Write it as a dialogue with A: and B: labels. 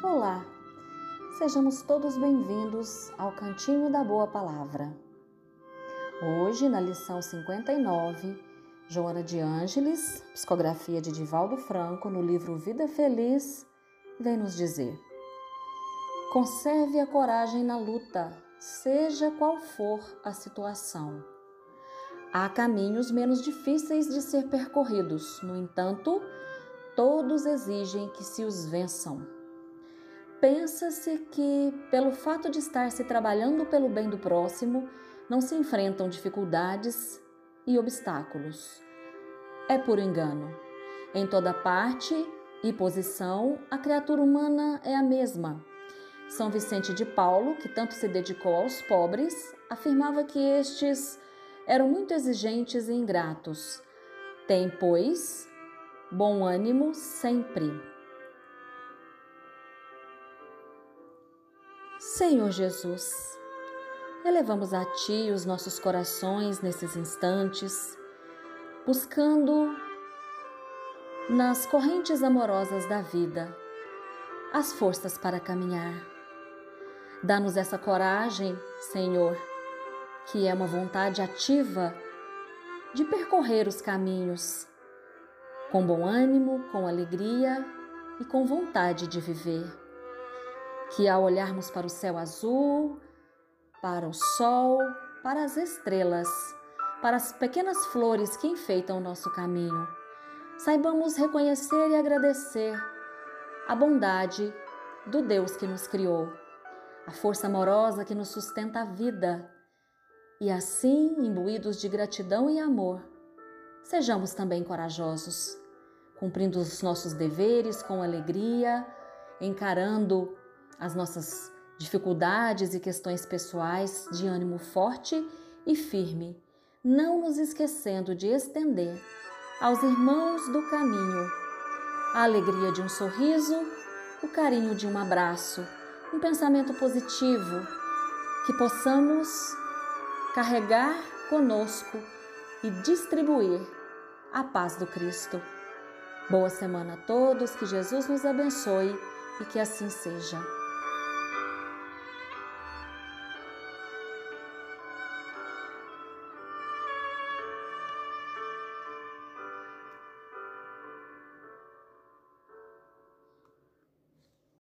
A: Olá, sejamos todos bem-vindos ao Cantinho da Boa Palavra. Hoje, na lição 59, Joana de Ângeles, psicografia de Divaldo Franco, no livro Vida Feliz, vem nos dizer: Conserve a coragem na luta, seja qual for a situação. Há caminhos menos difíceis de ser percorridos, no entanto, todos exigem que se os vençam. Pensa-se que, pelo fato de estar se trabalhando pelo bem do próximo, não se enfrentam dificuldades e obstáculos. É puro engano. Em toda parte e posição, a criatura humana é a mesma. São Vicente de Paulo, que tanto se dedicou aos pobres, afirmava que estes eram muito exigentes e ingratos. Tem, pois, bom ânimo sempre. Senhor Jesus, elevamos a Ti os nossos corações nesses instantes, buscando nas correntes amorosas da vida as forças para caminhar. Dá-nos essa coragem, Senhor, que é uma vontade ativa de percorrer os caminhos com bom ânimo, com alegria e com vontade de viver que ao olharmos para o céu azul, para o sol, para as estrelas, para as pequenas flores que enfeitam o nosso caminho, saibamos reconhecer e agradecer a bondade do Deus que nos criou, a força amorosa que nos sustenta a vida. E assim, imbuídos de gratidão e amor, sejamos também corajosos, cumprindo os nossos deveres com alegria, encarando as nossas dificuldades e questões pessoais de ânimo forte e firme, não nos esquecendo de estender aos irmãos do caminho a alegria de um sorriso, o carinho de um abraço, um pensamento positivo, que possamos carregar conosco e distribuir a paz do Cristo. Boa semana a todos, que Jesus nos abençoe e que assim seja.